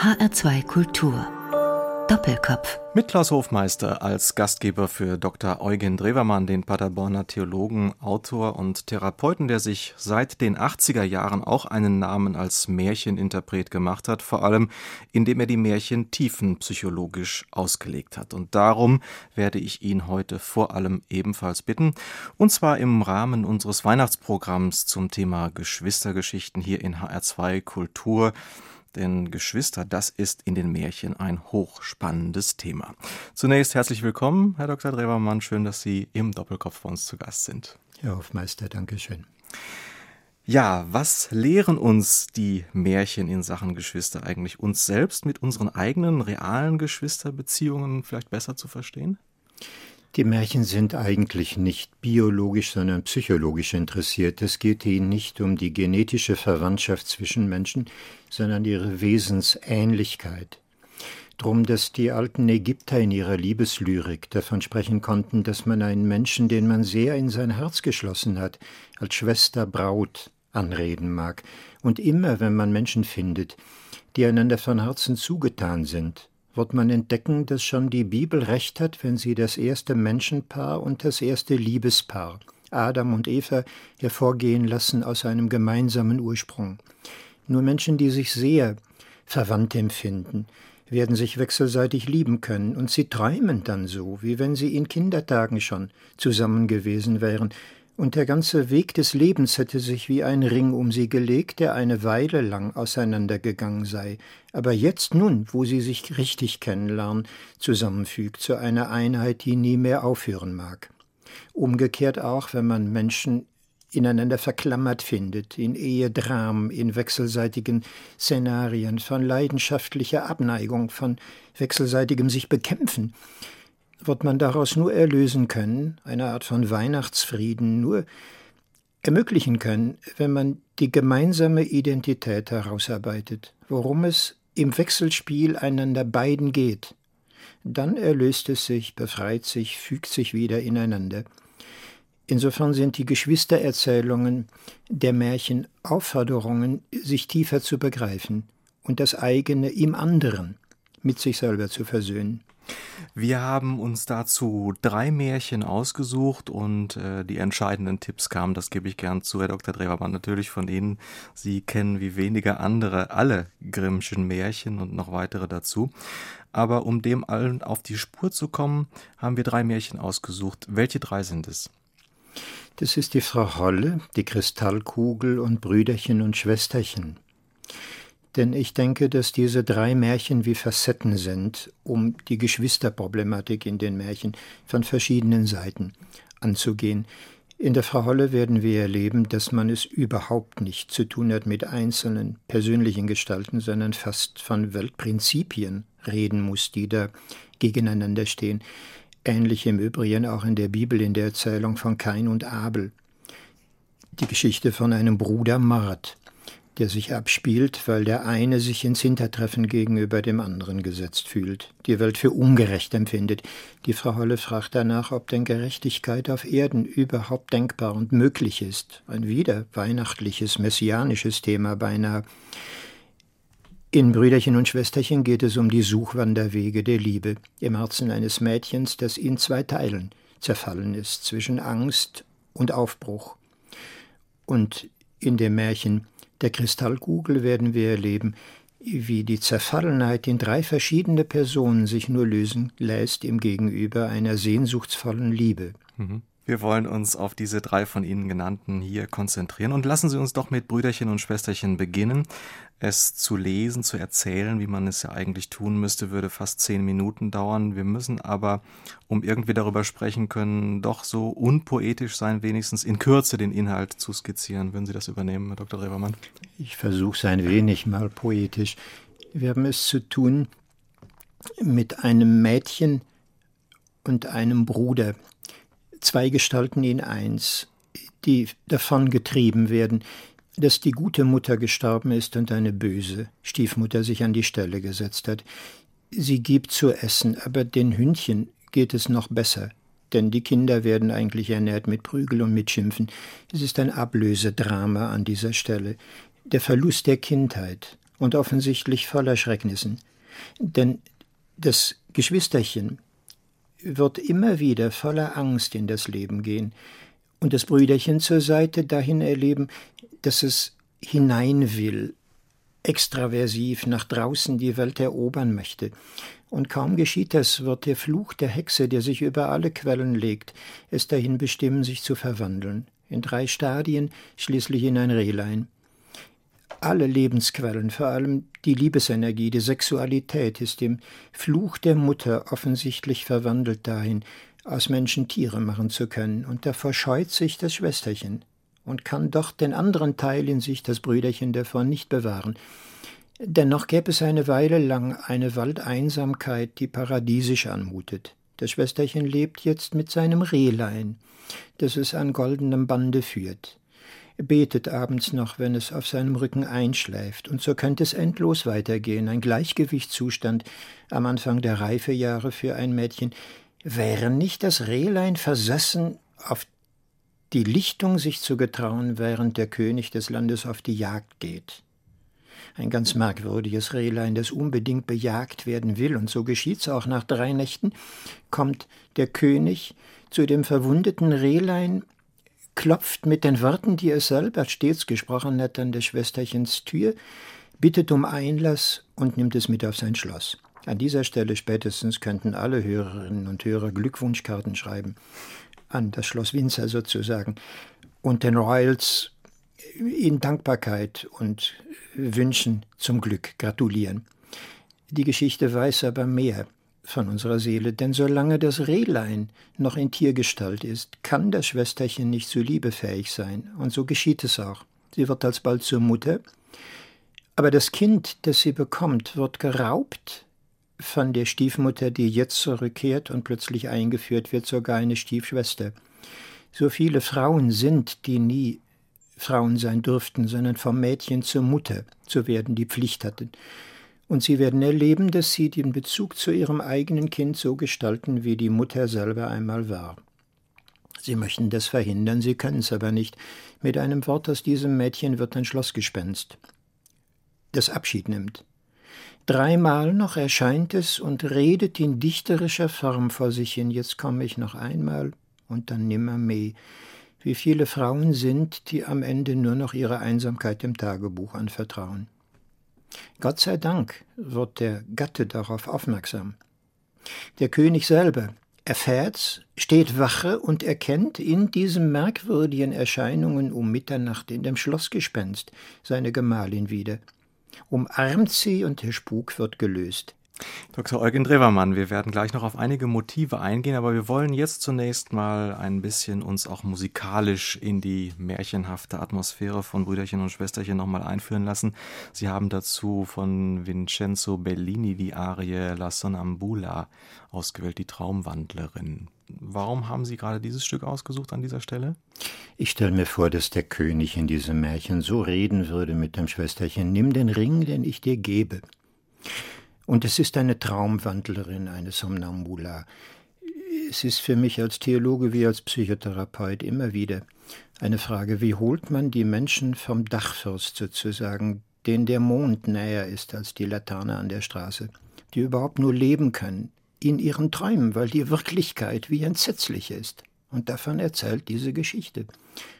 HR2 Kultur Doppelkopf. Mit Klaus Hofmeister als Gastgeber für Dr. Eugen Drewermann, den Paderborner Theologen, Autor und Therapeuten, der sich seit den 80er Jahren auch einen Namen als Märcheninterpret gemacht hat, vor allem indem er die Märchen tiefenpsychologisch ausgelegt hat. Und darum werde ich ihn heute vor allem ebenfalls bitten, und zwar im Rahmen unseres Weihnachtsprogramms zum Thema Geschwistergeschichten hier in HR2 Kultur denn Geschwister, das ist in den Märchen ein hochspannendes Thema. Zunächst herzlich willkommen, Herr Dr. Drewermann. Schön, dass Sie im Doppelkopf bei uns zu Gast sind. Herr Hofmeister, danke schön. Ja, was lehren uns die Märchen in Sachen Geschwister eigentlich? Uns selbst mit unseren eigenen realen Geschwisterbeziehungen vielleicht besser zu verstehen? Die Märchen sind eigentlich nicht biologisch, sondern psychologisch interessiert. Es geht ihnen nicht um die genetische Verwandtschaft zwischen Menschen, sondern ihre Wesensähnlichkeit. Drum, dass die alten Ägypter in ihrer Liebeslyrik davon sprechen konnten, dass man einen Menschen, den man sehr in sein Herz geschlossen hat, als Schwester Braut anreden mag. Und immer, wenn man Menschen findet, die einander von Herzen zugetan sind, wird man entdecken, dass schon die Bibel recht hat, wenn sie das erste Menschenpaar und das erste Liebespaar, Adam und Eva, hervorgehen lassen aus einem gemeinsamen Ursprung. Nur Menschen, die sich sehr verwandt empfinden, werden sich wechselseitig lieben können, und sie träumen dann so, wie wenn sie in Kindertagen schon zusammen gewesen wären, und der ganze Weg des Lebens hätte sich wie ein Ring um sie gelegt, der eine Weile lang auseinandergegangen sei, aber jetzt nun, wo sie sich richtig kennenlernen, zusammenfügt zu einer Einheit, die nie mehr aufhören mag. Umgekehrt auch, wenn man Menschen ineinander verklammert findet, in Ehedramen, in wechselseitigen Szenarien, von leidenschaftlicher Abneigung, von wechselseitigem sich bekämpfen, wird man daraus nur erlösen können, eine Art von Weihnachtsfrieden nur ermöglichen können, wenn man die gemeinsame Identität herausarbeitet, worum es im Wechselspiel einander beiden geht. Dann erlöst es sich, befreit sich, fügt sich wieder ineinander. Insofern sind die Geschwistererzählungen der Märchen Aufforderungen, sich tiefer zu begreifen und das eigene im anderen mit sich selber zu versöhnen. Wir haben uns dazu drei Märchen ausgesucht und äh, die entscheidenden Tipps kamen, das gebe ich gern zu, Herr Dr. Drewermann, natürlich von Ihnen. Sie kennen wie wenige andere alle Grimmschen Märchen und noch weitere dazu. Aber um dem allen auf die Spur zu kommen, haben wir drei Märchen ausgesucht. Welche drei sind es? Das ist die Frau Holle, die Kristallkugel und Brüderchen und Schwesterchen denn ich denke, dass diese drei Märchen wie Facetten sind, um die Geschwisterproblematik in den Märchen von verschiedenen Seiten anzugehen. In der Frau Holle werden wir erleben, dass man es überhaupt nicht zu tun hat mit einzelnen persönlichen Gestalten, sondern fast von Weltprinzipien reden muss, die da gegeneinander stehen. Ähnlich im Übrigen auch in der Bibel in der Erzählung von Kain und Abel. Die Geschichte von einem Bruder Mord, der sich abspielt, weil der eine sich ins Hintertreffen gegenüber dem anderen gesetzt fühlt, die Welt für ungerecht empfindet. Die Frau Holle fragt danach, ob denn Gerechtigkeit auf Erden überhaupt denkbar und möglich ist. Ein wieder weihnachtliches, messianisches Thema beinahe. In Brüderchen und Schwesterchen geht es um die Suchwanderwege der Liebe im Herzen eines Mädchens, das in zwei Teilen zerfallen ist, zwischen Angst und Aufbruch. Und in dem Märchen der Kristallkugel werden wir erleben, wie die Zerfallenheit in drei verschiedene Personen sich nur lösen lässt im Gegenüber einer sehnsuchtsvollen Liebe. Mhm. Wir wollen uns auf diese drei von Ihnen genannten hier konzentrieren und lassen Sie uns doch mit Brüderchen und Schwesterchen beginnen. Es zu lesen, zu erzählen, wie man es ja eigentlich tun müsste, würde fast zehn Minuten dauern. Wir müssen aber, um irgendwie darüber sprechen können, doch so unpoetisch sein, wenigstens in Kürze den Inhalt zu skizzieren. Würden Sie das übernehmen, Herr Dr. Rebermann? Ich versuche es ein wenig mal poetisch. Wir haben es zu tun mit einem Mädchen und einem Bruder, zwei Gestalten in eins, die davon getrieben werden, dass die gute Mutter gestorben ist und eine böse Stiefmutter sich an die Stelle gesetzt hat. Sie gibt zu essen, aber den Hündchen geht es noch besser, denn die Kinder werden eigentlich ernährt mit Prügel und mit Schimpfen. Es ist ein Ablösedrama an dieser Stelle. Der Verlust der Kindheit und offensichtlich voller Schrecknissen. Denn das Geschwisterchen wird immer wieder voller Angst in das Leben gehen und das Brüderchen zur Seite dahin erleben, dass es hinein will, extraversiv nach draußen die Welt erobern möchte. Und kaum geschieht das, wird der Fluch der Hexe, der sich über alle Quellen legt, es dahin bestimmen, sich zu verwandeln. In drei Stadien, schließlich in ein Rehlein. Alle Lebensquellen, vor allem die Liebesenergie, die Sexualität, ist dem Fluch der Mutter offensichtlich verwandelt dahin, aus Menschen Tiere machen zu können, und da verscheut sich das Schwesterchen und kann doch den anderen Teil in sich, das Brüderchen, davon nicht bewahren. Dennoch gäbe es eine Weile lang eine Waldeinsamkeit, die paradiesisch anmutet. Das Schwesterchen lebt jetzt mit seinem Rehlein, das es an goldenem Bande führt, betet abends noch, wenn es auf seinem Rücken einschläft, und so könnte es endlos weitergehen, ein Gleichgewichtszustand am Anfang der Reifejahre für ein Mädchen. Wäre nicht das Rehlein versessen auf die Lichtung sich zu getrauen, während der König des Landes auf die Jagd geht. Ein ganz merkwürdiges Rehlein, das unbedingt bejagt werden will, und so geschieht's auch nach drei Nächten, kommt der König zu dem verwundeten Rehlein, klopft mit den Worten, die er selber stets gesprochen hat, an des Schwesterchens Tür, bittet um Einlass und nimmt es mit auf sein Schloss. An dieser Stelle spätestens könnten alle Hörerinnen und Hörer Glückwunschkarten schreiben an das Schloss Windsor sozusagen und den Royals in Dankbarkeit und Wünschen zum Glück gratulieren. Die Geschichte weiß aber mehr von unserer Seele, denn solange das Rehlein noch in Tiergestalt ist, kann das Schwesterchen nicht zu Liebe fähig sein, und so geschieht es auch. Sie wird alsbald zur Mutter, aber das Kind, das sie bekommt, wird geraubt von der Stiefmutter, die jetzt zurückkehrt und plötzlich eingeführt wird, sogar eine Stiefschwester. So viele Frauen sind, die nie Frauen sein durften, sondern vom Mädchen zur Mutter zu werden, die Pflicht hatten. Und sie werden erleben, dass sie den Bezug zu ihrem eigenen Kind so gestalten, wie die Mutter selber einmal war. Sie möchten das verhindern, sie können es aber nicht. Mit einem Wort aus diesem Mädchen wird ein Schlossgespenst, das Abschied nimmt. Dreimal noch erscheint es und redet in dichterischer Form vor sich hin. Jetzt komme ich noch einmal und dann nimmermehr. Wie viele Frauen sind, die am Ende nur noch ihre Einsamkeit dem Tagebuch anvertrauen. Gott sei Dank wird der Gatte darauf aufmerksam. Der König selber erfährt's, steht Wache und erkennt in diesen merkwürdigen Erscheinungen um Mitternacht in dem Schlossgespenst seine Gemahlin wieder umarmt sie und der Spuk wird gelöst. Dr. Eugen Drewermann, wir werden gleich noch auf einige Motive eingehen, aber wir wollen jetzt zunächst mal ein bisschen uns auch musikalisch in die märchenhafte Atmosphäre von Brüderchen und Schwesterchen nochmal einführen lassen. Sie haben dazu von Vincenzo Bellini die Arie La Sonnambula ausgewählt, die Traumwandlerin. Warum haben Sie gerade dieses Stück ausgesucht an dieser Stelle? Ich stelle mir vor, dass der König in diesem Märchen so reden würde mit dem Schwesterchen: Nimm den Ring, den ich dir gebe. Und es ist eine Traumwandlerin, eine Somnambula. Es ist für mich als Theologe wie als Psychotherapeut immer wieder eine Frage, wie holt man die Menschen vom Dachfirst sozusagen, den der Mond näher ist als die Laterne an der Straße, die überhaupt nur leben können, in ihren Träumen, weil die Wirklichkeit wie entsetzlich ist. Und davon erzählt diese Geschichte.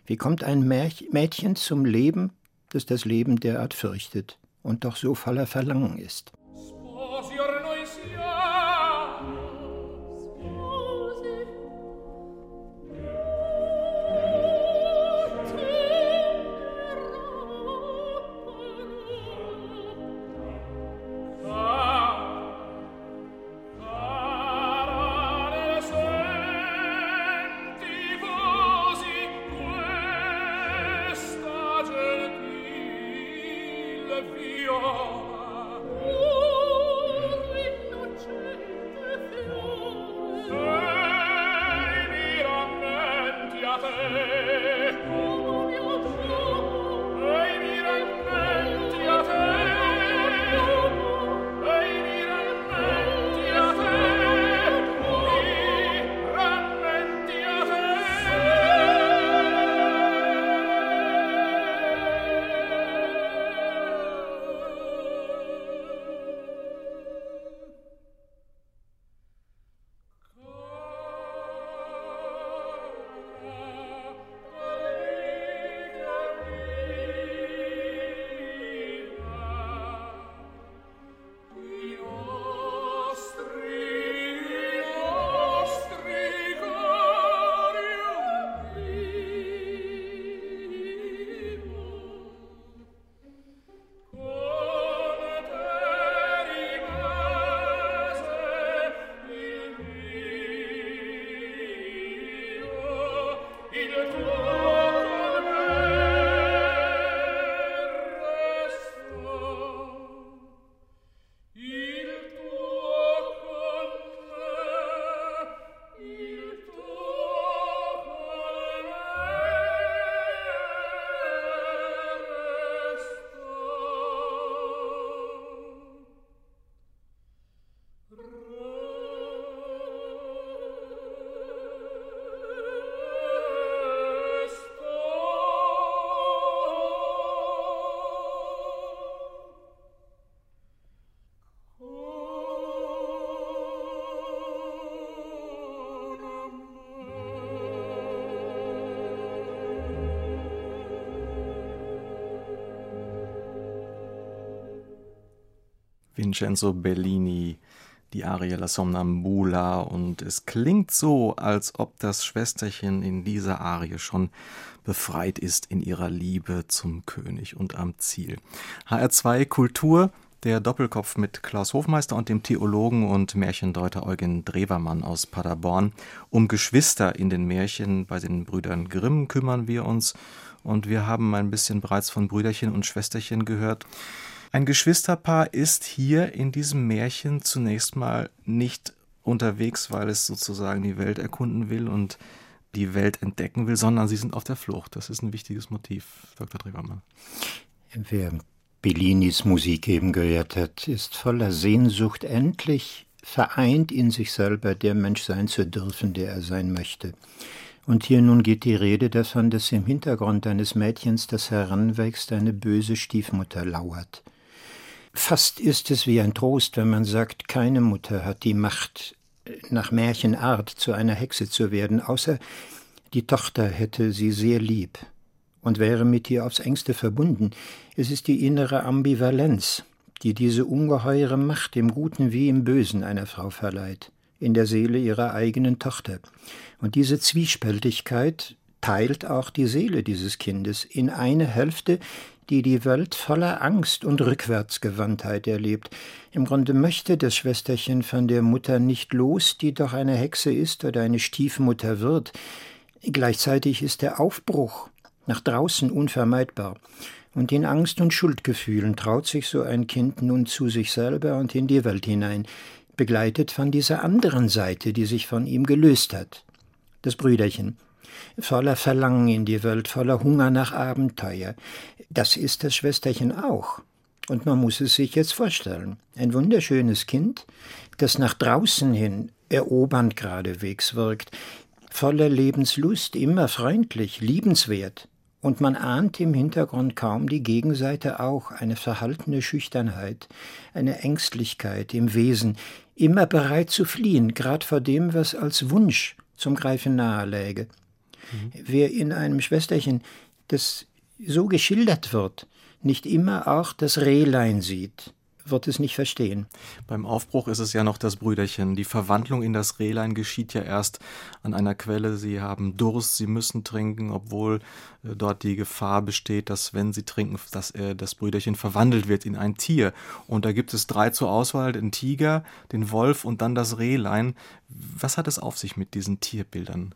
Wie kommt ein Mädchen zum Leben, das das Leben derart fürchtet und doch so voller Verlangen ist? Vincenzo Bellini, die Arie La Somnambula und es klingt so, als ob das Schwesterchen in dieser Arie schon befreit ist in ihrer Liebe zum König und am Ziel. HR2 Kultur, der Doppelkopf mit Klaus Hofmeister und dem Theologen und Märchendeuter Eugen Drewermann aus Paderborn. Um Geschwister in den Märchen bei den Brüdern Grimm kümmern wir uns und wir haben ein bisschen bereits von Brüderchen und Schwesterchen gehört. Ein Geschwisterpaar ist hier in diesem Märchen zunächst mal nicht unterwegs, weil es sozusagen die Welt erkunden will und die Welt entdecken will, sondern sie sind auf der Flucht. Das ist ein wichtiges Motiv, Dr. Drewermann. Wer Bellinis Musik eben gehört hat, ist voller Sehnsucht, endlich vereint in sich selber der Mensch sein zu dürfen, der er sein möchte. Und hier nun geht die Rede davon, dass im Hintergrund eines Mädchens, das heranwächst, eine böse Stiefmutter lauert. Fast ist es wie ein Trost, wenn man sagt, keine Mutter hat die Macht, nach Märchenart zu einer Hexe zu werden, außer die Tochter hätte sie sehr lieb und wäre mit ihr aufs engste verbunden. Es ist die innere Ambivalenz, die diese ungeheure Macht im Guten wie im Bösen einer Frau verleiht, in der Seele ihrer eigenen Tochter. Und diese Zwiespältigkeit teilt auch die Seele dieses Kindes in eine Hälfte, die die Welt voller Angst und Rückwärtsgewandtheit erlebt. Im Grunde möchte das Schwesterchen von der Mutter nicht los, die doch eine Hexe ist oder eine Stiefmutter wird. Gleichzeitig ist der Aufbruch nach draußen unvermeidbar. Und in Angst und Schuldgefühlen traut sich so ein Kind nun zu sich selber und in die Welt hinein, begleitet von dieser anderen Seite, die sich von ihm gelöst hat. Das Brüderchen, voller Verlangen in die Welt, voller Hunger nach Abenteuer. Das ist das Schwesterchen auch. Und man muss es sich jetzt vorstellen. Ein wunderschönes Kind, das nach draußen hin erobernd geradewegs wirkt, voller Lebenslust, immer freundlich, liebenswert. Und man ahnt im Hintergrund kaum die Gegenseite auch, eine verhaltene Schüchternheit, eine Ängstlichkeit im Wesen, immer bereit zu fliehen, grad vor dem, was als Wunsch zum Greifen nahe läge. Mhm. Wer in einem Schwesterchen, das so geschildert wird, nicht immer auch das Rehlein sieht, wird es nicht verstehen. Beim Aufbruch ist es ja noch das Brüderchen. Die Verwandlung in das Rehlein geschieht ja erst an einer Quelle. Sie haben Durst, sie müssen trinken, obwohl äh, dort die Gefahr besteht, dass wenn sie trinken, dass äh, das Brüderchen verwandelt wird in ein Tier. Und da gibt es drei zur Auswahl, den Tiger, den Wolf und dann das Rehlein. Was hat es auf sich mit diesen Tierbildern?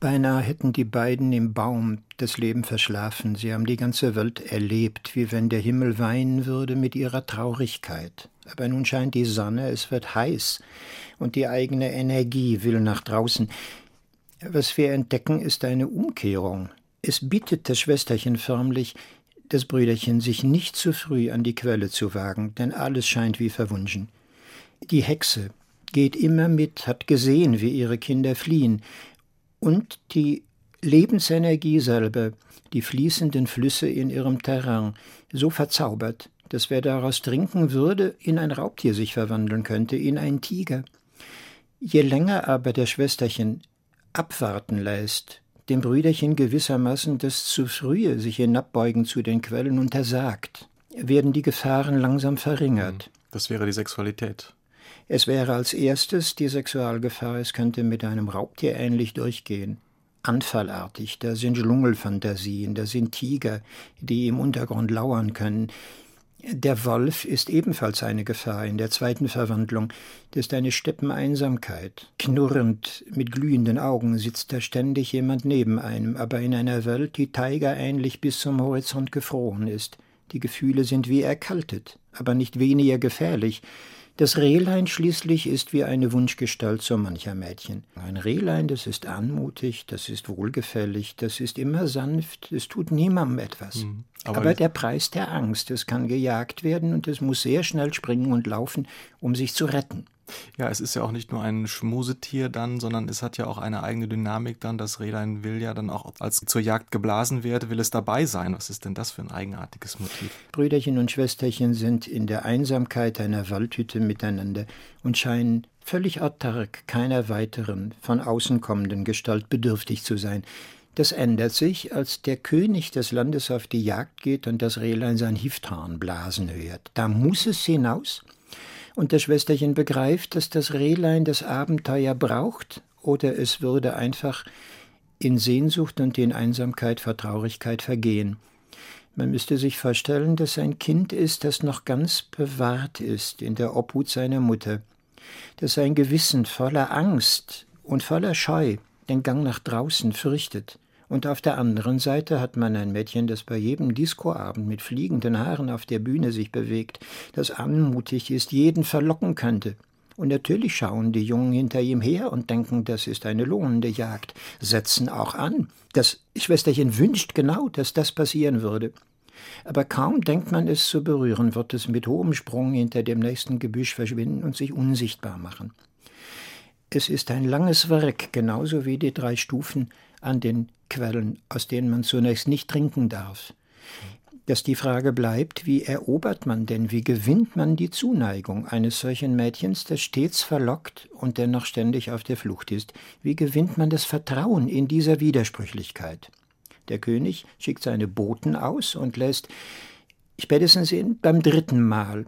Beinahe hätten die beiden im Baum das Leben verschlafen. Sie haben die ganze Welt erlebt, wie wenn der Himmel weinen würde mit ihrer Traurigkeit. Aber nun scheint die Sonne, es wird heiß, und die eigene Energie will nach draußen. Was wir entdecken, ist eine Umkehrung. Es bittet das Schwesterchen förmlich, das Brüderchen, sich nicht zu früh an die Quelle zu wagen, denn alles scheint wie verwunschen. Die Hexe geht immer mit, hat gesehen, wie ihre Kinder fliehen, und die Lebensenergie selber, die fließenden Flüsse in ihrem Terrain, so verzaubert, dass wer daraus trinken würde, in ein Raubtier sich verwandeln könnte, in einen Tiger. Je länger aber der Schwesterchen abwarten lässt, dem Brüderchen gewissermaßen das zu frühe sich hinabbeugen zu den Quellen untersagt, werden die Gefahren langsam verringert. Das wäre die Sexualität. Es wäre als erstes die Sexualgefahr, es könnte mit einem Raubtier ähnlich durchgehen. Anfallartig, da sind Schlungelfantasien, da sind Tiger, die im Untergrund lauern können. Der Wolf ist ebenfalls eine Gefahr in der zweiten Verwandlung. Das ist eine Steppeneinsamkeit. Knurrend, mit glühenden Augen sitzt da ständig jemand neben einem, aber in einer Welt, die tigerähnlich bis zum Horizont gefroren ist. Die Gefühle sind wie erkaltet, aber nicht weniger gefährlich. Das Rehlein schließlich ist wie eine Wunschgestalt so mancher Mädchen. Ein Rehlein, das ist anmutig, das ist wohlgefällig, das ist immer sanft, es tut niemandem etwas. Mhm. Aber, Aber der Preis der Angst, es kann gejagt werden und es muss sehr schnell springen und laufen, um sich zu retten. Ja, es ist ja auch nicht nur ein Schmusetier dann, sondern es hat ja auch eine eigene Dynamik dann. Das Rehlein will ja dann auch, als zur Jagd geblasen wird, will es dabei sein. Was ist denn das für ein eigenartiges Motiv? Brüderchen und Schwesterchen sind in der Einsamkeit einer Waldhütte miteinander und scheinen völlig autark keiner weiteren, von außen kommenden Gestalt bedürftig zu sein. Das ändert sich, als der König des Landes auf die Jagd geht und das Rehlein sein Hifthorn blasen hört. Da muss es hinaus. Und das Schwesterchen begreift, dass das Rehlein das Abenteuer braucht, oder es würde einfach in Sehnsucht und in Einsamkeit vor Traurigkeit vergehen. Man müsste sich vorstellen, dass ein Kind ist, das noch ganz bewahrt ist in der Obhut seiner Mutter, dass sein Gewissen voller Angst und voller Scheu den Gang nach draußen fürchtet, und auf der anderen Seite hat man ein Mädchen, das bei jedem Diskoabend mit fliegenden Haaren auf der Bühne sich bewegt, das anmutig ist, jeden verlocken könnte. Und natürlich schauen die Jungen hinter ihm her und denken, das ist eine lohnende Jagd, setzen auch an. Das Schwesterchen wünscht genau, dass das passieren würde. Aber kaum denkt man es zu berühren, wird es mit hohem Sprung hinter dem nächsten Gebüsch verschwinden und sich unsichtbar machen. Es ist ein langes Werk, genauso wie die drei Stufen an den Quellen, aus denen man zunächst nicht trinken darf. Dass die Frage bleibt, wie erobert man denn, wie gewinnt man die Zuneigung eines solchen Mädchens, das stets verlockt und dennoch ständig auf der Flucht ist? Wie gewinnt man das Vertrauen in dieser Widersprüchlichkeit? Der König schickt seine Boten aus und lässt spätestens beim dritten Mal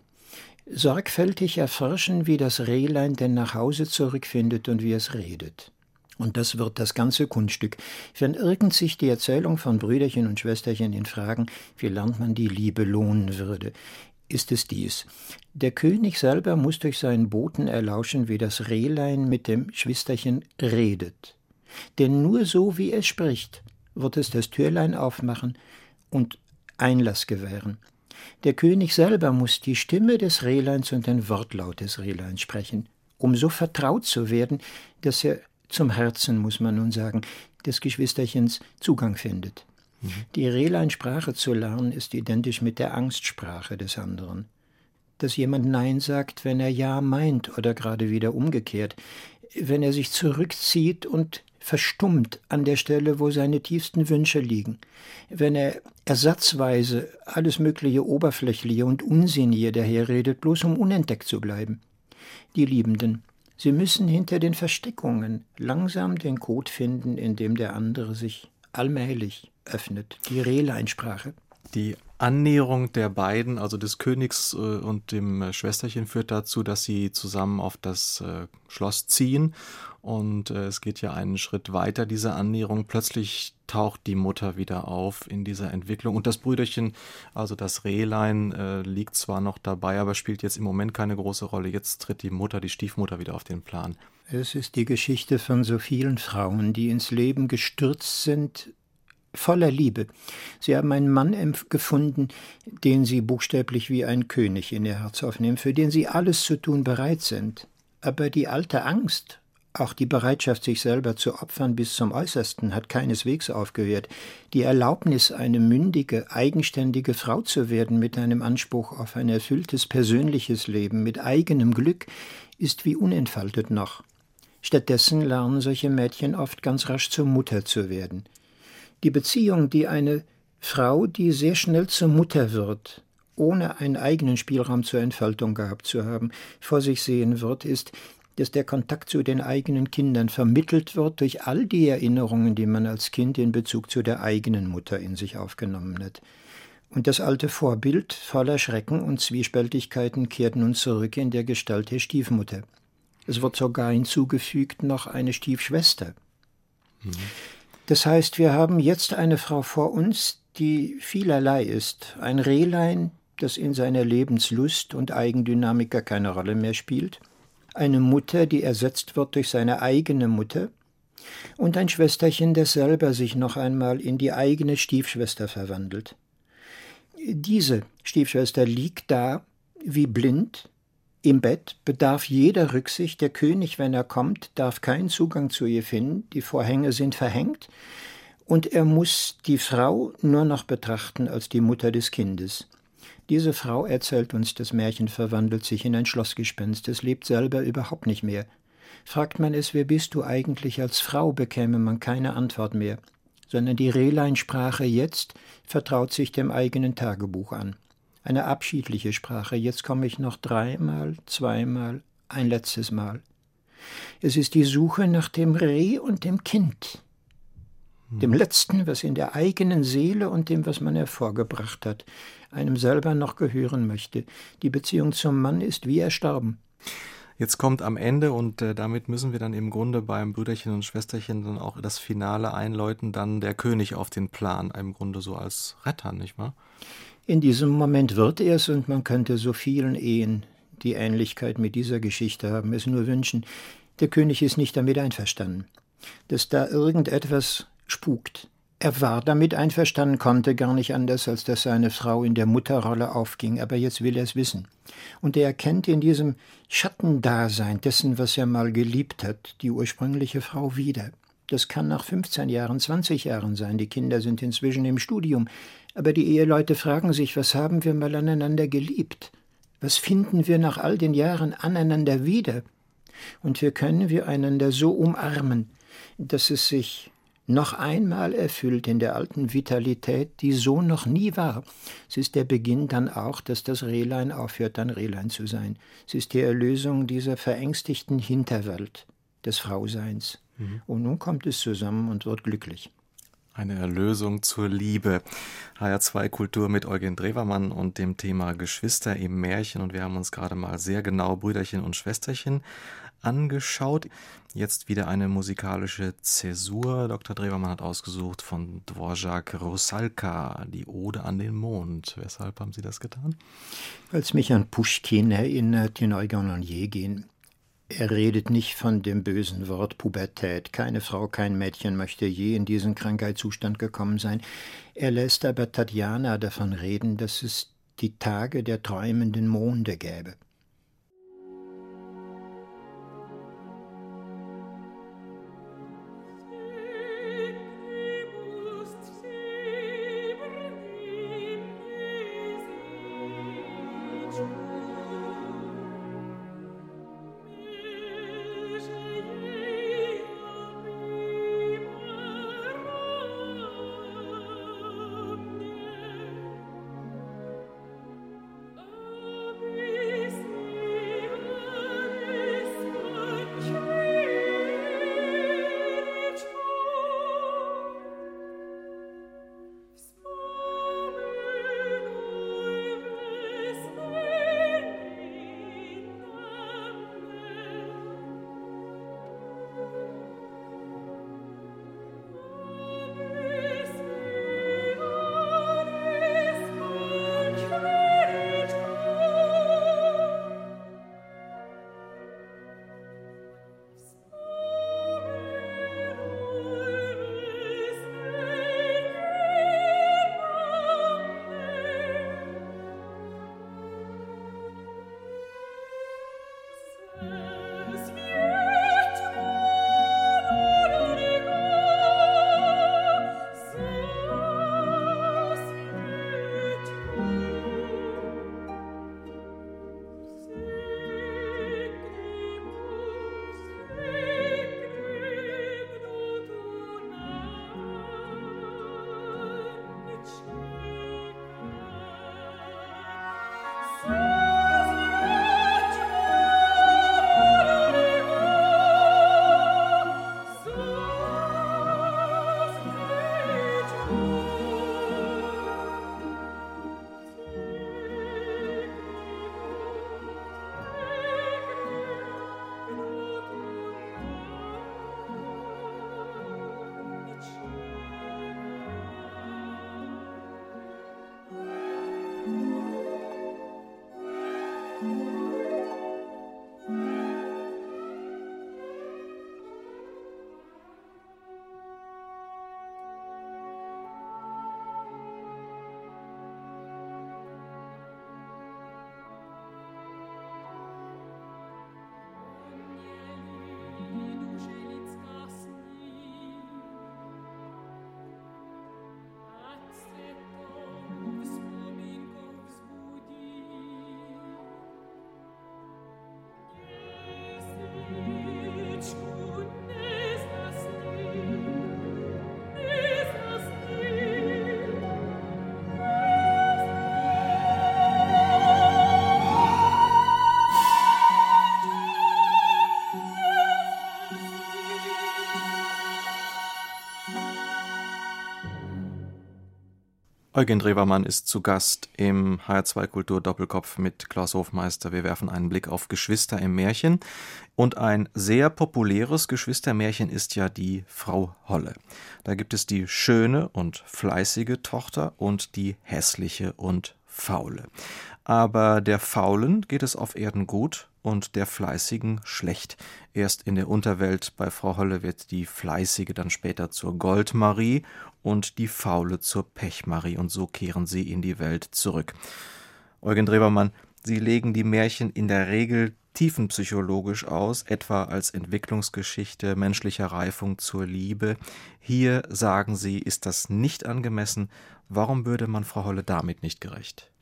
sorgfältig erforschen, wie das Rehlein denn nach Hause zurückfindet und wie es redet. Und das wird das ganze Kunststück. Wenn irgend sich die Erzählung von Brüderchen und Schwesterchen in Fragen, wie lernt man die Liebe lohnen würde, ist es dies. Der König selber muss durch seinen Boten erlauschen, wie das Rehlein mit dem Schwesterchen redet. Denn nur so, wie es spricht, wird es das Türlein aufmachen und Einlass gewähren. Der König selber muss die Stimme des Rehleins und den Wortlaut des Rehleins sprechen, um so vertraut zu werden, dass er zum Herzen, muss man nun sagen, des Geschwisterchens Zugang findet. Mhm. Die Rehleinsprache zu lernen ist identisch mit der Angstsprache des anderen. Dass jemand Nein sagt, wenn er Ja meint oder gerade wieder umgekehrt, wenn er sich zurückzieht und verstummt an der Stelle, wo seine tiefsten Wünsche liegen, wenn er ersatzweise alles mögliche Oberflächliche und Unsinnige daherredet, bloß um unentdeckt zu bleiben. Die Liebenden, sie müssen hinter den Versteckungen langsam den Code finden, in dem der andere sich allmählich öffnet, die Rehleinsprache. Die Annäherung der beiden, also des Königs äh, und dem äh, Schwesterchen, führt dazu, dass sie zusammen auf das äh, Schloss ziehen und äh, es geht ja einen Schritt weiter, diese Annäherung. Plötzlich taucht die Mutter wieder auf in dieser Entwicklung. Und das Brüderchen, also das Rehlein, äh, liegt zwar noch dabei, aber spielt jetzt im Moment keine große Rolle. Jetzt tritt die Mutter, die Stiefmutter wieder auf den Plan. Es ist die Geschichte von so vielen Frauen, die ins Leben gestürzt sind, voller Liebe. Sie haben einen Mann gefunden, den sie buchstäblich wie ein König in ihr Herz aufnehmen, für den sie alles zu tun bereit sind. Aber die alte Angst auch die Bereitschaft, sich selber zu opfern bis zum Äußersten, hat keineswegs aufgehört. Die Erlaubnis, eine mündige, eigenständige Frau zu werden mit einem Anspruch auf ein erfülltes persönliches Leben, mit eigenem Glück, ist wie unentfaltet noch. Stattdessen lernen solche Mädchen oft ganz rasch zur Mutter zu werden. Die Beziehung, die eine Frau, die sehr schnell zur Mutter wird, ohne einen eigenen Spielraum zur Entfaltung gehabt zu haben, vor sich sehen wird, ist dass der Kontakt zu den eigenen Kindern vermittelt wird durch all die Erinnerungen, die man als Kind in Bezug zu der eigenen Mutter in sich aufgenommen hat. Und das alte Vorbild voller Schrecken und Zwiespältigkeiten kehrt nun zurück in der Gestalt der Stiefmutter. Es wird sogar hinzugefügt noch eine Stiefschwester. Mhm. Das heißt, wir haben jetzt eine Frau vor uns, die vielerlei ist. Ein Rehlein, das in seiner Lebenslust und Eigendynamik gar keine Rolle mehr spielt – eine Mutter, die ersetzt wird durch seine eigene Mutter, und ein Schwesterchen, das selber sich noch einmal in die eigene Stiefschwester verwandelt. Diese Stiefschwester liegt da wie blind im Bett, bedarf jeder Rücksicht. Der König, wenn er kommt, darf keinen Zugang zu ihr finden. Die Vorhänge sind verhängt. Und er muss die Frau nur noch betrachten als die Mutter des Kindes. Diese Frau erzählt uns, das Märchen verwandelt sich in ein Schlossgespenst, es lebt selber überhaupt nicht mehr. Fragt man es, wer bist du eigentlich als Frau, bekäme man keine Antwort mehr, sondern die Rehleinsprache jetzt vertraut sich dem eigenen Tagebuch an. Eine abschiedliche Sprache, jetzt komme ich noch dreimal, zweimal, ein letztes Mal. Es ist die Suche nach dem Reh und dem Kind. Dem Letzten, was in der eigenen Seele und dem, was man hervorgebracht hat, einem selber noch gehören möchte. Die Beziehung zum Mann ist wie erstorben. Jetzt kommt am Ende und äh, damit müssen wir dann im Grunde beim Brüderchen und Schwesterchen dann auch das Finale einläuten, dann der König auf den Plan, im Grunde so als Retter, nicht wahr? In diesem Moment wird er es und man könnte so vielen Ehen, die Ähnlichkeit mit dieser Geschichte haben, es nur wünschen. Der König ist nicht damit einverstanden, dass da irgendetwas spukt. Er war damit einverstanden, konnte gar nicht anders, als dass seine Frau in der Mutterrolle aufging, aber jetzt will er es wissen. Und er erkennt in diesem Schattendasein dessen, was er mal geliebt hat, die ursprüngliche Frau wieder. Das kann nach 15 Jahren, 20 Jahren sein, die Kinder sind inzwischen im Studium, aber die Eheleute fragen sich, was haben wir mal aneinander geliebt? Was finden wir nach all den Jahren aneinander wieder? Und wie können wir einander so umarmen, dass es sich noch einmal erfüllt in der alten Vitalität, die so noch nie war. Es ist der Beginn dann auch, dass das Rehlein aufhört, dann Rehlein zu sein. Es ist die Erlösung dieser verängstigten Hinterwelt des Frauseins. Mhm. Und nun kommt es zusammen und wird glücklich. Eine Erlösung zur Liebe. HR2 Kultur mit Eugen Drewermann und dem Thema Geschwister im Märchen. Und wir haben uns gerade mal sehr genau Brüderchen und Schwesterchen angeschaut. Jetzt wieder eine musikalische Zäsur. Dr. Drewermann hat ausgesucht von Dvorak Rusalka, die Ode an den Mond. Weshalb haben Sie das getan? Weil es mich an Pushkin erinnert, in Eugen Onegin. Er redet nicht von dem bösen Wort Pubertät. Keine Frau, kein Mädchen möchte je in diesen Krankheitszustand gekommen sein. Er lässt aber Tatjana davon reden, dass es die Tage der träumenden Monde gäbe. Eugen Drewermann ist zu Gast im HR2 Kultur Doppelkopf mit Klaus Hofmeister. Wir werfen einen Blick auf Geschwister im Märchen. Und ein sehr populäres Geschwistermärchen ist ja die Frau Holle. Da gibt es die schöne und fleißige Tochter und die hässliche und faule. Aber der Faulen geht es auf Erden gut und der Fleißigen schlecht. Erst in der Unterwelt bei Frau Holle wird die Fleißige dann später zur Goldmarie und die Faule zur Pechmarie, und so kehren sie in die Welt zurück. Eugen Drewermann, Sie legen die Märchen in der Regel tiefenpsychologisch aus, etwa als Entwicklungsgeschichte menschlicher Reifung zur Liebe. Hier sagen Sie, ist das nicht angemessen. Warum würde man Frau Holle damit nicht gerecht?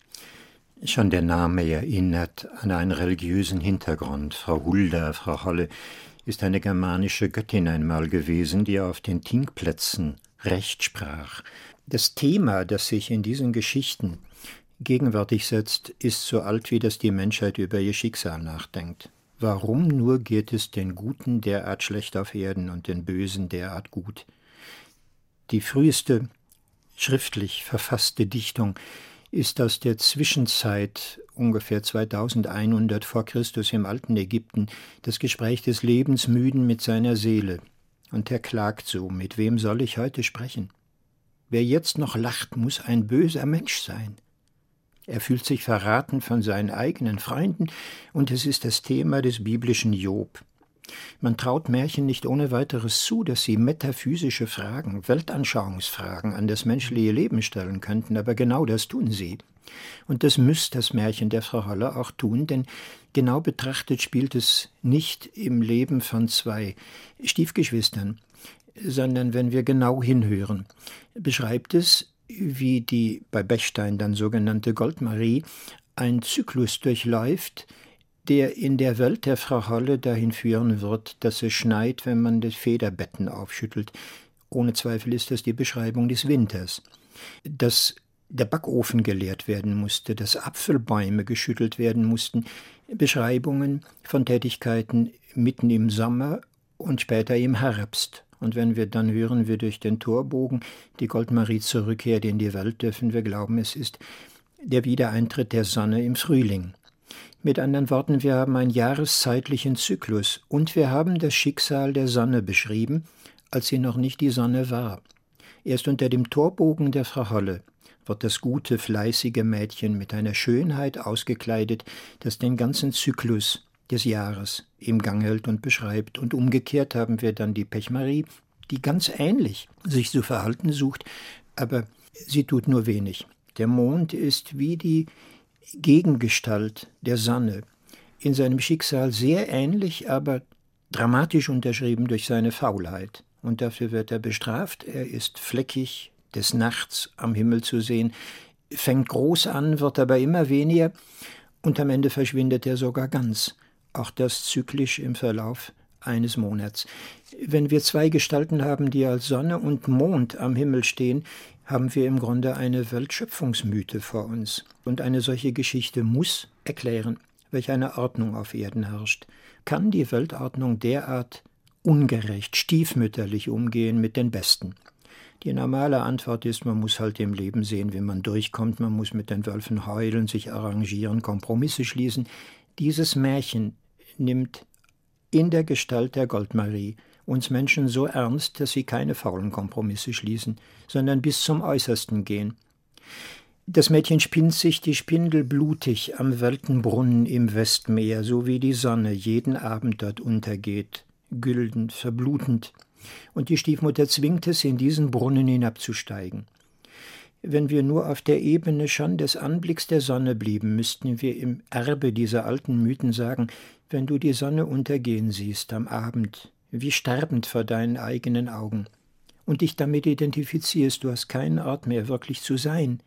Schon der Name erinnert an einen religiösen Hintergrund. Frau Hulda, Frau Holle, ist eine germanische Göttin einmal gewesen, die auf den Tinkplätzen Recht sprach. Das Thema, das sich in diesen Geschichten gegenwärtig setzt, ist so alt wie dass die Menschheit über ihr Schicksal nachdenkt. Warum nur geht es den Guten derart schlecht auf Erden und den Bösen derart gut? Die früheste schriftlich verfasste Dichtung ist aus der Zwischenzeit ungefähr 2100 vor Christus im alten Ägypten das Gespräch des Lebensmüden mit seiner Seele. Und er klagt so, mit wem soll ich heute sprechen? Wer jetzt noch lacht, muss ein böser Mensch sein. Er fühlt sich verraten von seinen eigenen Freunden, und es ist das Thema des biblischen Job. Man traut Märchen nicht ohne weiteres zu, dass sie metaphysische Fragen, Weltanschauungsfragen an das menschliche Leben stellen könnten, aber genau das tun sie. Und das müsste das Märchen der Frau Holle auch tun, denn genau betrachtet spielt es nicht im Leben von zwei Stiefgeschwistern, sondern wenn wir genau hinhören, beschreibt es, wie die bei Bechstein dann sogenannte Goldmarie ein Zyklus durchläuft, der in der Welt der Frau Holle dahin führen wird, dass es schneit, wenn man das Federbetten aufschüttelt. Ohne Zweifel ist das die Beschreibung des Winters. Dass der Backofen geleert werden musste, dass Apfelbäume geschüttelt werden mussten, Beschreibungen von Tätigkeiten mitten im Sommer und später im Herbst. Und wenn wir dann hören, wie durch den Torbogen die Goldmarie zurückkehrt in die Welt, dürfen wir glauben, es ist der Wiedereintritt der Sonne im Frühling. Mit anderen Worten, wir haben einen jahreszeitlichen Zyklus und wir haben das Schicksal der Sonne beschrieben, als sie noch nicht die Sonne war. Erst unter dem Torbogen der Frau Holle wird das gute, fleißige Mädchen mit einer Schönheit ausgekleidet, das den ganzen Zyklus des Jahres im Gang hält und beschreibt. Und umgekehrt haben wir dann die Pechmarie, die ganz ähnlich sich zu verhalten sucht, aber sie tut nur wenig. Der Mond ist wie die Gegengestalt der Sonne, in seinem Schicksal sehr ähnlich, aber dramatisch unterschrieben durch seine Faulheit. Und dafür wird er bestraft. Er ist fleckig, des Nachts am Himmel zu sehen, fängt groß an, wird aber immer weniger und am Ende verschwindet er sogar ganz. Auch das zyklisch im Verlauf eines Monats. Wenn wir zwei Gestalten haben, die als Sonne und Mond am Himmel stehen, haben wir im Grunde eine Weltschöpfungsmythe vor uns. Und eine solche Geschichte muss erklären, welch eine Ordnung auf Erden herrscht. Kann die Weltordnung derart ungerecht, stiefmütterlich umgehen mit den Besten? Die normale Antwort ist, man muss halt im Leben sehen, wie man durchkommt, man muss mit den Wölfen heulen, sich arrangieren, Kompromisse schließen. Dieses Märchen nimmt in der Gestalt der Goldmarie uns Menschen so ernst, dass sie keine faulen Kompromisse schließen, sondern bis zum Äußersten gehen. Das Mädchen spinnt sich die Spindel blutig am Weltenbrunnen im Westmeer, so wie die Sonne jeden Abend dort untergeht, gülden, verblutend und die Stiefmutter zwingt es, in diesen Brunnen hinabzusteigen. Wenn wir nur auf der Ebene schon des Anblicks der Sonne blieben, müssten wir im Erbe dieser alten Mythen sagen, wenn du die Sonne untergehen siehst am Abend, wie sterbend vor deinen eigenen Augen, und dich damit identifizierst, du hast keinen Ort mehr wirklich zu sein,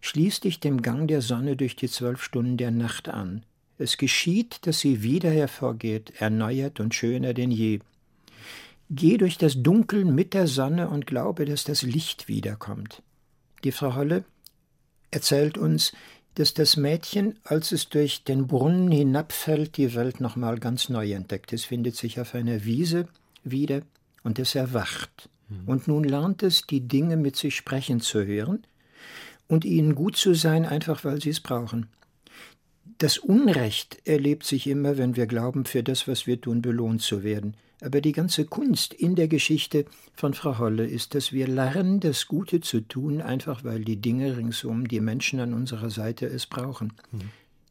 schließ dich dem Gang der Sonne durch die zwölf Stunden der Nacht an. Es geschieht, dass sie wieder hervorgeht, erneuert und schöner denn je. Geh durch das Dunkel mit der Sonne und glaube, dass das Licht wiederkommt. Die Frau Holle erzählt uns, dass das Mädchen, als es durch den Brunnen hinabfällt, die Welt nochmal ganz neu entdeckt. Es findet sich auf einer Wiese wieder und es erwacht. Mhm. Und nun lernt es, die Dinge mit sich sprechen zu hören. und ihnen gut zu sein, einfach weil sie es brauchen. Das Unrecht erlebt sich immer, wenn wir glauben, für das, was wir tun, belohnt zu werden. Aber die ganze Kunst in der Geschichte von Frau Holle ist, dass wir lernen, das Gute zu tun, einfach weil die Dinge ringsum, die Menschen an unserer Seite es brauchen. Mhm.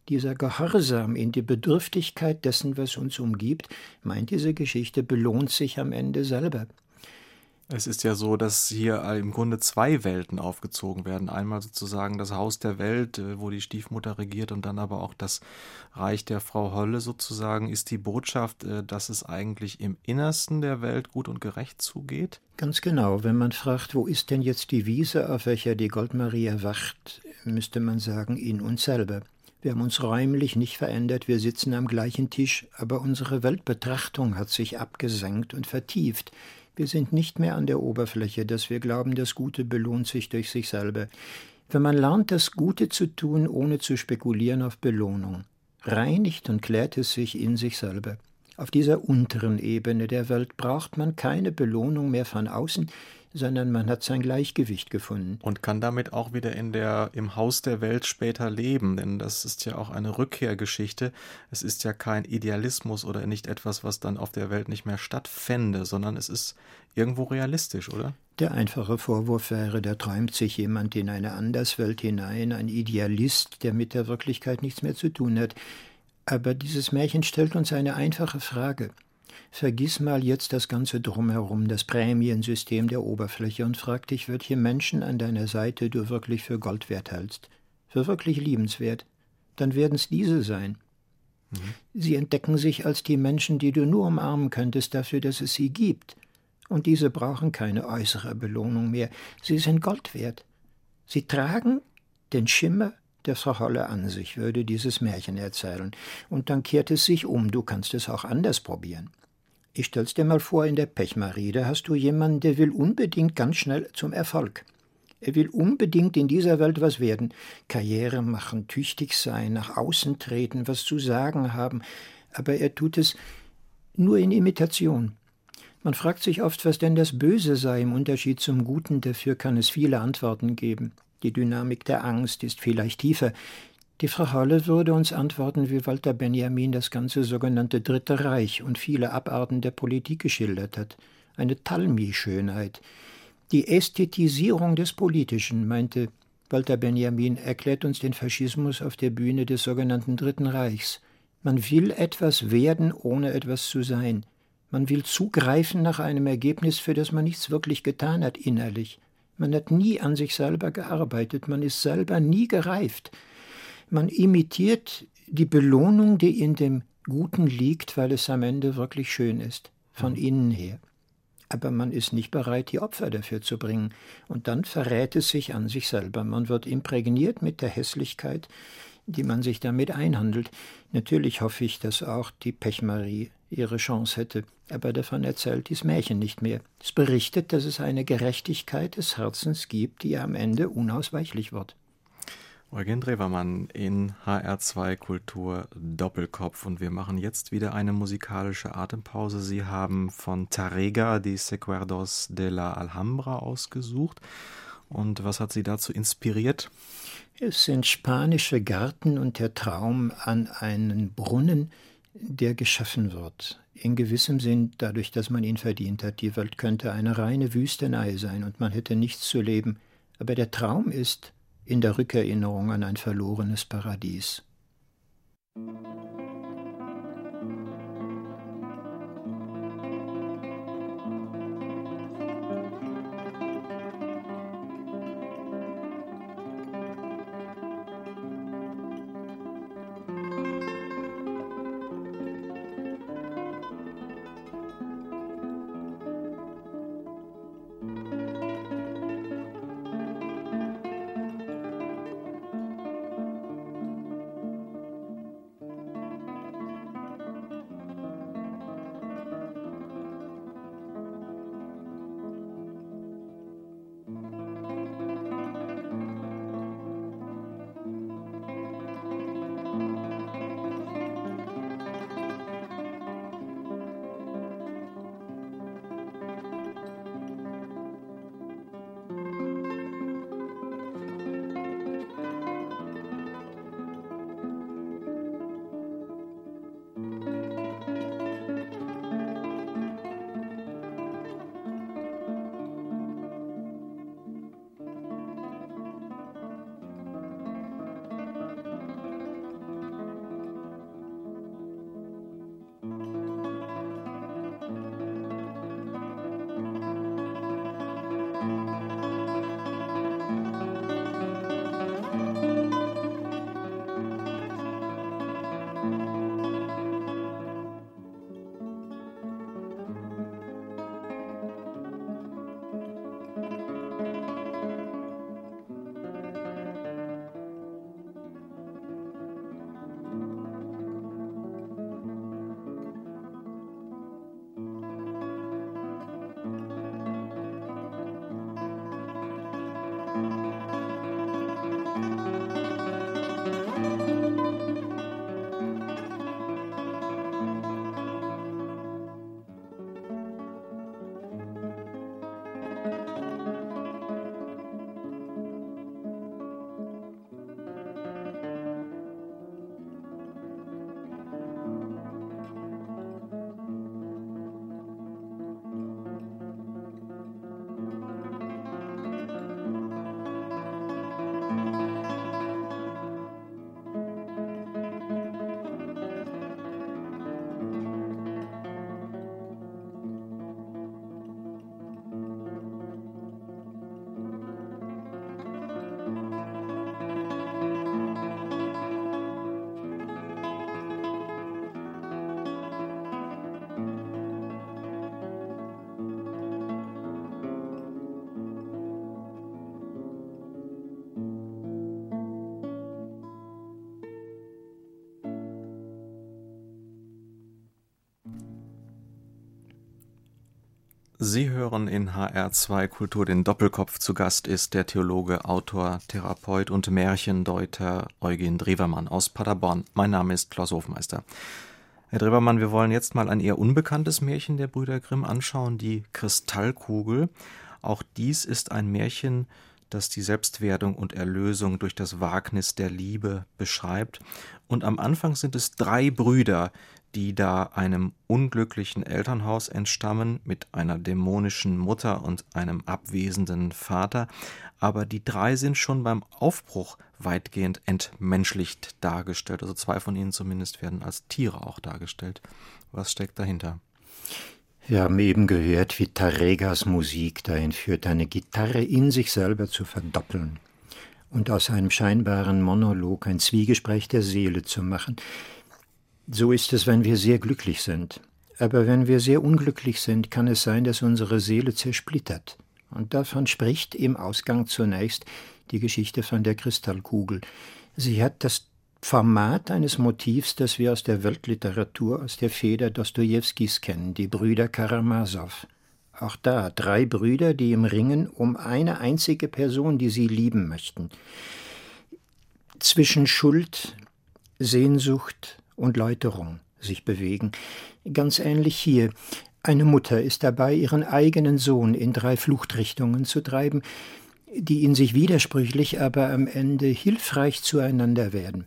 Dieser Gehorsam in die Bedürftigkeit dessen, was uns umgibt, meint diese Geschichte, belohnt sich am Ende selber. Es ist ja so, dass hier im Grunde zwei Welten aufgezogen werden. Einmal sozusagen das Haus der Welt, äh, wo die Stiefmutter regiert, und dann aber auch das Reich der Frau Holle sozusagen. Ist die Botschaft, äh, dass es eigentlich im Innersten der Welt gut und gerecht zugeht? Ganz genau. Wenn man fragt, wo ist denn jetzt die Wiese, auf welcher die Goldmarie wacht, müsste man sagen, in uns selber. Wir haben uns räumlich nicht verändert, wir sitzen am gleichen Tisch, aber unsere Weltbetrachtung hat sich abgesenkt und vertieft. Wir sind nicht mehr an der Oberfläche, dass wir glauben, das Gute belohnt sich durch sich selber. Wenn man lernt, das Gute zu tun, ohne zu spekulieren auf Belohnung, reinigt und klärt es sich in sich selber. Auf dieser unteren Ebene der Welt braucht man keine Belohnung mehr von außen, sondern man hat sein Gleichgewicht gefunden. Und kann damit auch wieder in der, im Haus der Welt später leben, denn das ist ja auch eine Rückkehrgeschichte. Es ist ja kein Idealismus oder nicht etwas, was dann auf der Welt nicht mehr stattfände, sondern es ist irgendwo realistisch, oder? Der einfache Vorwurf wäre, da träumt sich jemand in eine Anderswelt hinein, ein Idealist, der mit der Wirklichkeit nichts mehr zu tun hat. Aber dieses Märchen stellt uns eine einfache Frage. Vergiss mal jetzt das ganze Drumherum, das Prämiensystem der Oberfläche und frag dich, welche Menschen an deiner Seite du wirklich für Gold wert hältst, für wirklich liebenswert. Dann werden es diese sein. Mhm. Sie entdecken sich als die Menschen, die du nur umarmen könntest dafür, dass es sie gibt. Und diese brauchen keine äußere Belohnung mehr. Sie sind Gold wert. Sie tragen den Schimmer der Frau Holle an sich, würde dieses Märchen erzählen. Und dann kehrt es sich um. Du kannst es auch anders probieren. Ich stell's dir mal vor, in der Pechmarie, da hast du jemanden, der will unbedingt ganz schnell zum Erfolg. Er will unbedingt in dieser Welt was werden, Karriere machen, tüchtig sein, nach außen treten, was zu sagen haben, aber er tut es nur in Imitation. Man fragt sich oft, was denn das Böse sei im Unterschied zum Guten, dafür kann es viele Antworten geben. Die Dynamik der Angst ist vielleicht tiefer, die Frau Holle würde uns antworten, wie Walter Benjamin das ganze sogenannte Dritte Reich und viele Abarten der Politik geschildert hat. Eine Talmi-Schönheit. Die Ästhetisierung des Politischen, meinte Walter Benjamin, erklärt uns den Faschismus auf der Bühne des sogenannten Dritten Reichs. Man will etwas werden, ohne etwas zu sein. Man will zugreifen nach einem Ergebnis, für das man nichts wirklich getan hat innerlich. Man hat nie an sich selber gearbeitet, man ist selber nie gereift. Man imitiert die Belohnung, die in dem Guten liegt, weil es am Ende wirklich schön ist, von mhm. innen her. Aber man ist nicht bereit, die Opfer dafür zu bringen. Und dann verrät es sich an sich selber. Man wird imprägniert mit der Hässlichkeit, die man sich damit einhandelt. Natürlich hoffe ich, dass auch die Pechmarie ihre Chance hätte. Aber davon erzählt dies Märchen nicht mehr. Es berichtet, dass es eine Gerechtigkeit des Herzens gibt, die am Ende unausweichlich wird. Eugen Drewermann in HR2 Kultur Doppelkopf und wir machen jetzt wieder eine musikalische Atempause. Sie haben von Tarrega die Secuerdos de la Alhambra ausgesucht. Und was hat Sie dazu inspiriert? Es sind spanische Gärten und der Traum an einen Brunnen, der geschaffen wird. In gewissem Sinn dadurch, dass man ihn verdient hat. Die Welt könnte eine reine Wüstenei sein und man hätte nichts zu leben. Aber der Traum ist, in der Rückerinnerung an ein verlorenes Paradies. Sie hören in HR2 Kultur den Doppelkopf. Zu Gast ist der Theologe, Autor, Therapeut und Märchendeuter Eugen Drewermann aus Paderborn. Mein Name ist Klaus Hofmeister. Herr Drewermann, wir wollen jetzt mal ein eher unbekanntes Märchen der Brüder Grimm anschauen, die Kristallkugel. Auch dies ist ein Märchen, das die Selbstwerdung und Erlösung durch das Wagnis der Liebe beschreibt. Und am Anfang sind es drei Brüder, die da einem unglücklichen Elternhaus entstammen mit einer dämonischen Mutter und einem abwesenden Vater, aber die drei sind schon beim Aufbruch weitgehend entmenschlicht dargestellt, also zwei von ihnen zumindest werden als Tiere auch dargestellt. Was steckt dahinter? Wir haben eben gehört, wie Taregas Musik dahin führt, eine Gitarre in sich selber zu verdoppeln und aus einem scheinbaren Monolog ein Zwiegespräch der Seele zu machen, so ist es, wenn wir sehr glücklich sind. Aber wenn wir sehr unglücklich sind, kann es sein, dass unsere Seele zersplittert. Und davon spricht im Ausgang zunächst die Geschichte von der Kristallkugel. Sie hat das Format eines Motivs, das wir aus der Weltliteratur, aus der Feder Dostojewskis kennen, die Brüder Karamasow. Auch da drei Brüder, die im Ringen um eine einzige Person, die sie lieben möchten. Zwischen Schuld, Sehnsucht, und Läuterung sich bewegen. Ganz ähnlich hier. Eine Mutter ist dabei, ihren eigenen Sohn in drei Fluchtrichtungen zu treiben, die in sich widersprüchlich, aber am Ende hilfreich zueinander werden.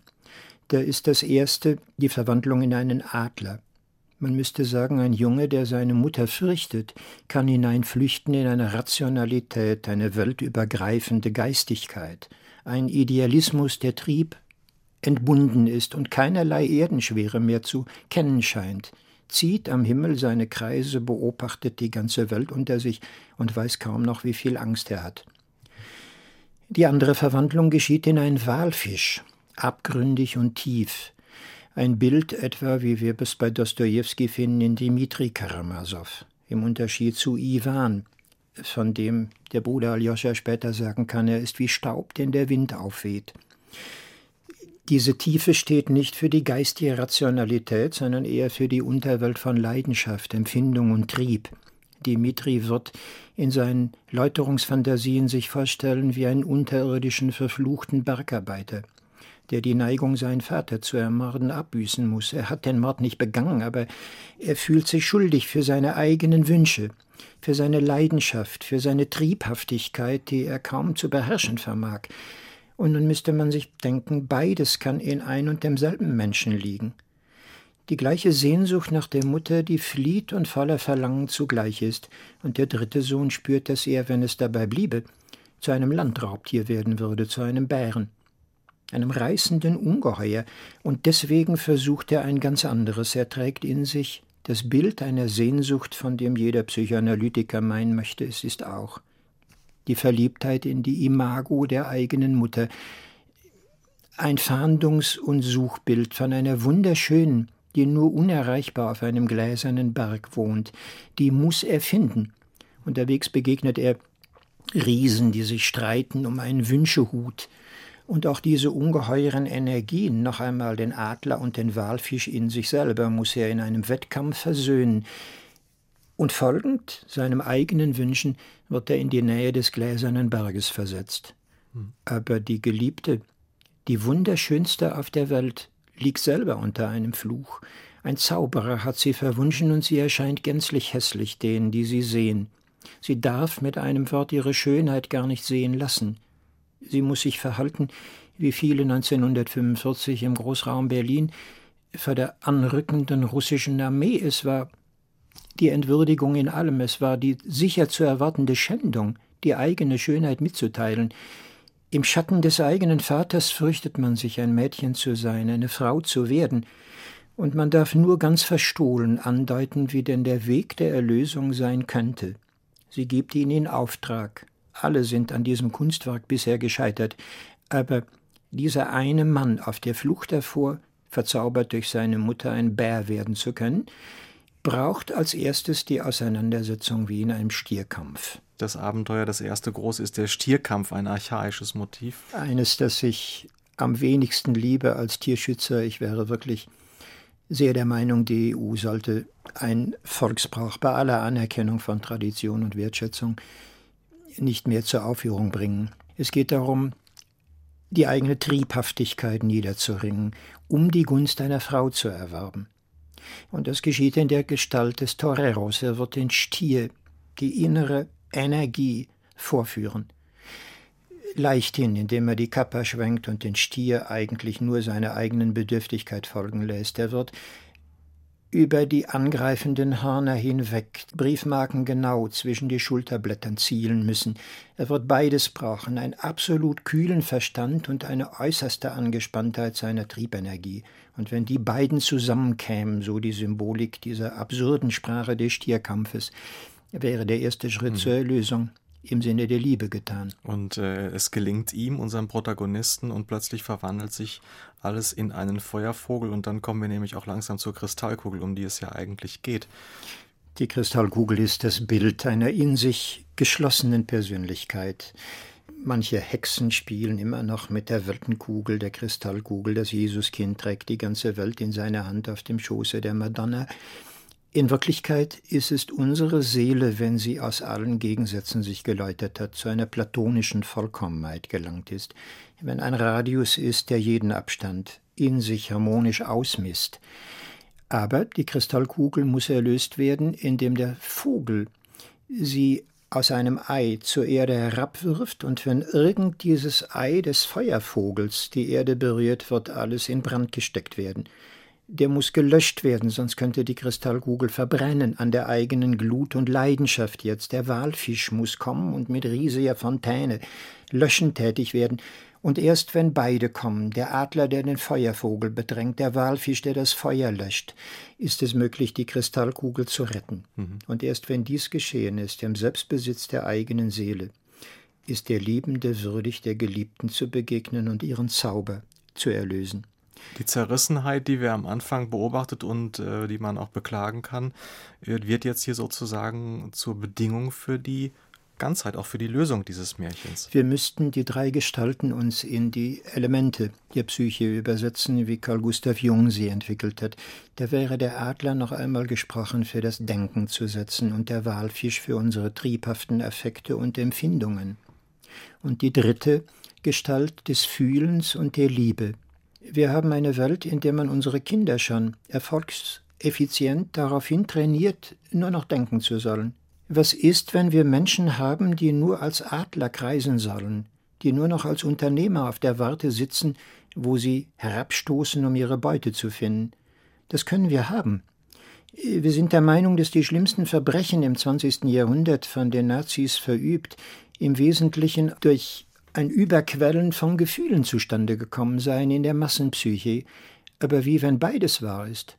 Da ist das erste die Verwandlung in einen Adler. Man müsste sagen, ein Junge, der seine Mutter fürchtet, kann hineinflüchten in eine Rationalität, eine weltübergreifende Geistigkeit, ein Idealismus, der Trieb, entbunden ist und keinerlei Erdenschwere mehr zu kennen scheint, zieht am Himmel seine Kreise, beobachtet die ganze Welt unter sich und weiß kaum noch, wie viel Angst er hat. Die andere Verwandlung geschieht in einen Walfisch, abgründig und tief. Ein Bild etwa, wie wir es bei Dostojewski finden in Dmitri Karamasow, im Unterschied zu Iwan, von dem der Bruder Aljoscha später sagen kann, er ist wie Staub, den der Wind aufweht. Diese Tiefe steht nicht für die geistige Rationalität, sondern eher für die Unterwelt von Leidenschaft, Empfindung und Trieb. Dimitri wird in seinen Läuterungsfantasien sich vorstellen wie einen unterirdischen, verfluchten Bergarbeiter, der die Neigung, seinen Vater zu ermorden, abbüßen muss. Er hat den Mord nicht begangen, aber er fühlt sich schuldig für seine eigenen Wünsche, für seine Leidenschaft, für seine Triebhaftigkeit, die er kaum zu beherrschen vermag. Und nun müsste man sich denken, beides kann in ein und demselben Menschen liegen. Die gleiche Sehnsucht nach der Mutter, die flieht und voller Verlangen zugleich ist, und der dritte Sohn spürt, dass er, wenn es dabei bliebe, zu einem Landraubtier werden würde, zu einem Bären, einem reißenden Ungeheuer, und deswegen versucht er ein ganz anderes. Er trägt in sich das Bild einer Sehnsucht, von dem jeder Psychoanalytiker meinen möchte, es ist auch die Verliebtheit in die Imago der eigenen Mutter, ein Fahndungs- und Suchbild von einer wunderschönen, die nur unerreichbar auf einem gläsernen Berg wohnt, die muss er finden. Unterwegs begegnet er Riesen, die sich streiten um einen Wünschehut, und auch diese ungeheuren Energien, noch einmal den Adler und den Walfisch in sich selber, muss er in einem Wettkampf versöhnen, und folgend seinem eigenen Wünschen wird er in die Nähe des gläsernen Berges versetzt. Aber die Geliebte, die wunderschönste auf der Welt, liegt selber unter einem Fluch. Ein Zauberer hat sie verwunschen und sie erscheint gänzlich hässlich denen, die sie sehen. Sie darf mit einem Wort ihre Schönheit gar nicht sehen lassen. Sie muss sich verhalten, wie viele 1945 im Großraum Berlin vor der anrückenden russischen Armee. Es war die Entwürdigung in allem, es war die sicher zu erwartende Schändung, die eigene Schönheit mitzuteilen. Im Schatten des eigenen Vaters fürchtet man sich, ein Mädchen zu sein, eine Frau zu werden, und man darf nur ganz verstohlen andeuten, wie denn der Weg der Erlösung sein könnte. Sie gibt ihn in Auftrag. Alle sind an diesem Kunstwerk bisher gescheitert, aber dieser eine Mann auf der Flucht davor, verzaubert durch seine Mutter ein Bär werden zu können, braucht als erstes die Auseinandersetzung wie in einem Stierkampf. Das Abenteuer, das erste groß ist der Stierkampf, ein archaisches Motiv. Eines, das ich am wenigsten liebe als Tierschützer. Ich wäre wirklich sehr der Meinung, die EU sollte ein Volksbrauch bei aller Anerkennung von Tradition und Wertschätzung nicht mehr zur Aufführung bringen. Es geht darum, die eigene Triebhaftigkeit niederzuringen, um die Gunst einer Frau zu erwerben. Und das geschieht in der Gestalt des Toreros. Er wird den Stier, die innere Energie vorführen. Leichthin, indem er die Kappa schwenkt und den Stier eigentlich nur seiner eigenen Bedürftigkeit folgen lässt. Er wird über die angreifenden Hörner hinweg, Briefmarken genau zwischen die Schulterblättern zielen müssen. Er wird beides brauchen, einen absolut kühlen Verstand und eine äußerste Angespanntheit seiner Triebenergie. Und wenn die beiden zusammenkämen, so die Symbolik dieser absurden Sprache des Stierkampfes, wäre der erste Schritt mhm. zur Erlösung im Sinne der Liebe getan. Und äh, es gelingt ihm, unserem Protagonisten, und plötzlich verwandelt sich alles in einen Feuervogel und dann kommen wir nämlich auch langsam zur Kristallkugel, um die es ja eigentlich geht. Die Kristallkugel ist das Bild einer in sich geschlossenen Persönlichkeit. Manche Hexen spielen immer noch mit der Weltenkugel, der Kristallkugel. Das Jesuskind trägt die ganze Welt in seiner Hand auf dem Schoße der Madonna. In Wirklichkeit ist es unsere Seele, wenn sie aus allen Gegensätzen sich geläutert hat, zu einer platonischen Vollkommenheit gelangt ist, wenn ein Radius ist, der jeden Abstand in sich harmonisch ausmisst. Aber die Kristallkugel muss erlöst werden, indem der Vogel sie aus einem Ei zur Erde herabwirft, und wenn irgend dieses Ei des Feuervogels die Erde berührt, wird alles in Brand gesteckt werden der muss gelöscht werden, sonst könnte die Kristallkugel verbrennen an der eigenen Glut und Leidenschaft jetzt. Der Walfisch muss kommen und mit riesiger Fontäne löschen tätig werden. Und erst wenn beide kommen, der Adler, der den Feuervogel bedrängt, der Walfisch, der das Feuer löscht, ist es möglich, die Kristallkugel zu retten. Mhm. Und erst wenn dies geschehen ist, im Selbstbesitz der eigenen Seele, ist der Liebende würdig, der Geliebten zu begegnen und ihren Zauber zu erlösen. Die Zerrissenheit, die wir am Anfang beobachtet und äh, die man auch beklagen kann, äh, wird jetzt hier sozusagen zur Bedingung für die Ganzheit, auch für die Lösung dieses Märchens. Wir müssten die drei Gestalten uns in die Elemente der Psyche übersetzen, wie Carl Gustav Jung sie entwickelt hat. Da wäre der Adler noch einmal gesprochen für das Denken zu setzen und der Walfisch für unsere triebhaften Affekte und Empfindungen. Und die dritte Gestalt des Fühlens und der Liebe, wir haben eine Welt, in der man unsere Kinder schon erfolgseffizient daraufhin trainiert, nur noch denken zu sollen. Was ist, wenn wir Menschen haben, die nur als Adler kreisen sollen, die nur noch als Unternehmer auf der Warte sitzen, wo sie herabstoßen, um ihre Beute zu finden? Das können wir haben. Wir sind der Meinung, dass die schlimmsten Verbrechen im 20. Jahrhundert von den Nazis verübt, im Wesentlichen durch ein Überquellen von Gefühlen zustande gekommen seien in der Massenpsyche, aber wie wenn beides wahr ist.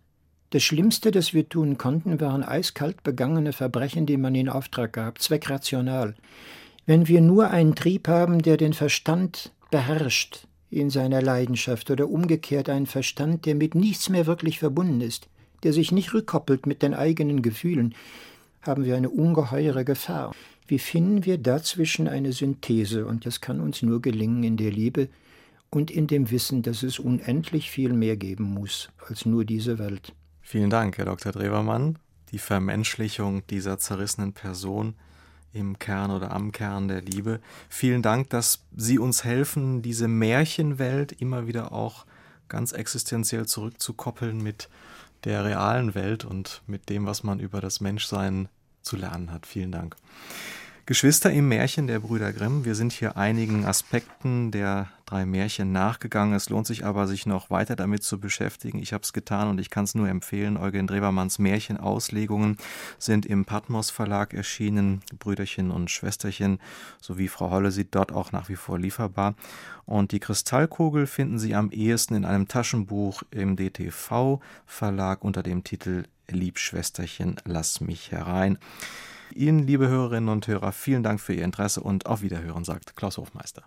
Das Schlimmste, das wir tun konnten, waren eiskalt begangene Verbrechen, die man in Auftrag gab, zweckrational. Wenn wir nur einen Trieb haben, der den Verstand beherrscht in seiner Leidenschaft oder umgekehrt einen Verstand, der mit nichts mehr wirklich verbunden ist, der sich nicht rückkoppelt mit den eigenen Gefühlen, haben wir eine ungeheure Gefahr. Wie finden wir dazwischen eine Synthese? Und das kann uns nur gelingen in der Liebe und in dem Wissen, dass es unendlich viel mehr geben muss als nur diese Welt. Vielen Dank, Herr Dr. Drewermann. Die Vermenschlichung dieser zerrissenen Person im Kern oder am Kern der Liebe. Vielen Dank, dass Sie uns helfen, diese Märchenwelt immer wieder auch ganz existenziell zurückzukoppeln mit der realen Welt und mit dem, was man über das Menschsein zu lernen hat. Vielen Dank. Geschwister im Märchen der Brüder Grimm. Wir sind hier einigen Aspekten der drei Märchen nachgegangen. Es lohnt sich aber, sich noch weiter damit zu beschäftigen. Ich habe es getan und ich kann es nur empfehlen. Eugen Drewermanns Märchenauslegungen sind im Patmos Verlag erschienen. Brüderchen und Schwesterchen sowie Frau Holle sind dort auch nach wie vor lieferbar. Und die Kristallkugel finden Sie am ehesten in einem Taschenbuch im DTV Verlag unter dem Titel Liebschwesterchen, lass mich herein. Ihnen, liebe Hörerinnen und Hörer, vielen Dank für Ihr Interesse und auf Wiederhören, sagt Klaus Hofmeister.